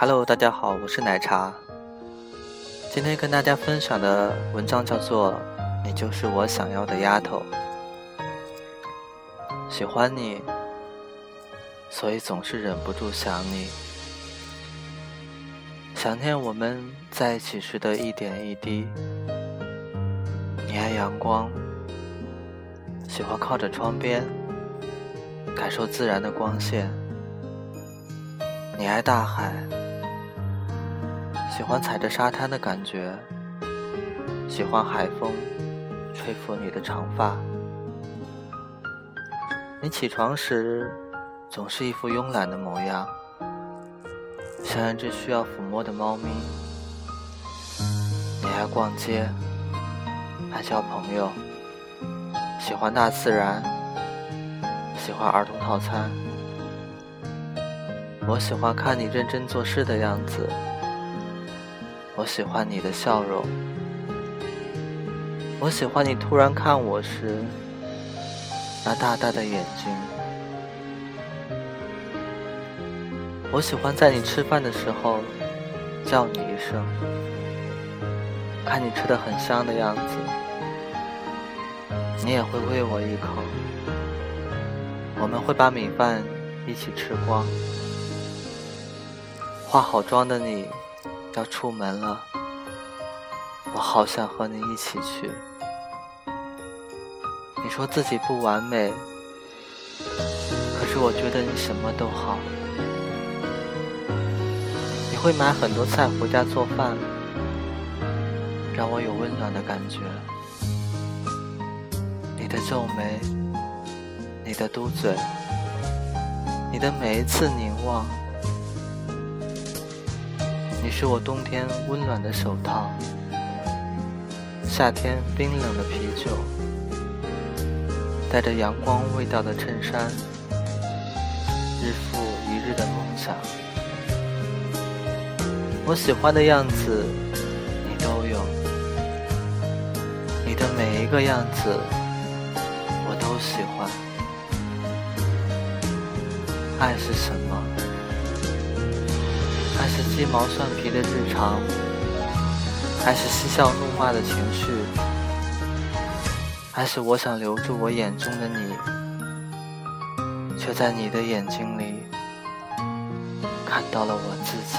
Hello，大家好，我是奶茶。今天跟大家分享的文章叫做《你就是我想要的丫头》，喜欢你，所以总是忍不住想你，想念我们在一起时的一点一滴。你爱阳光，喜欢靠着窗边，感受自然的光线。你爱大海。喜欢踩着沙滩的感觉，喜欢海风吹拂你的长发。你起床时总是一副慵懒的模样，像一只需要抚摸的猫咪。你爱逛街，爱交朋友，喜欢大自然，喜欢儿童套餐。我喜欢看你认真做事的样子。我喜欢你的笑容，我喜欢你突然看我时那大大的眼睛，我喜欢在你吃饭的时候叫你一声，看你吃的很香的样子，你也会喂我一口，我们会把米饭一起吃光，化好妆的你。要出门了，我好想和你一起去。你说自己不完美，可是我觉得你什么都好。你会买很多菜回家做饭，让我有温暖的感觉。你的皱眉，你的嘟嘴，你的每一次凝望。你是我冬天温暖的手套，夏天冰冷的啤酒，带着阳光味道的衬衫，日复一日的梦想。我喜欢的样子，你都有，你的每一个样子，我都喜欢。爱是什么？是鸡毛蒜皮的日常，还是嬉笑怒骂的情绪，还是我想留住我眼中的你，却在你的眼睛里看到了我自己。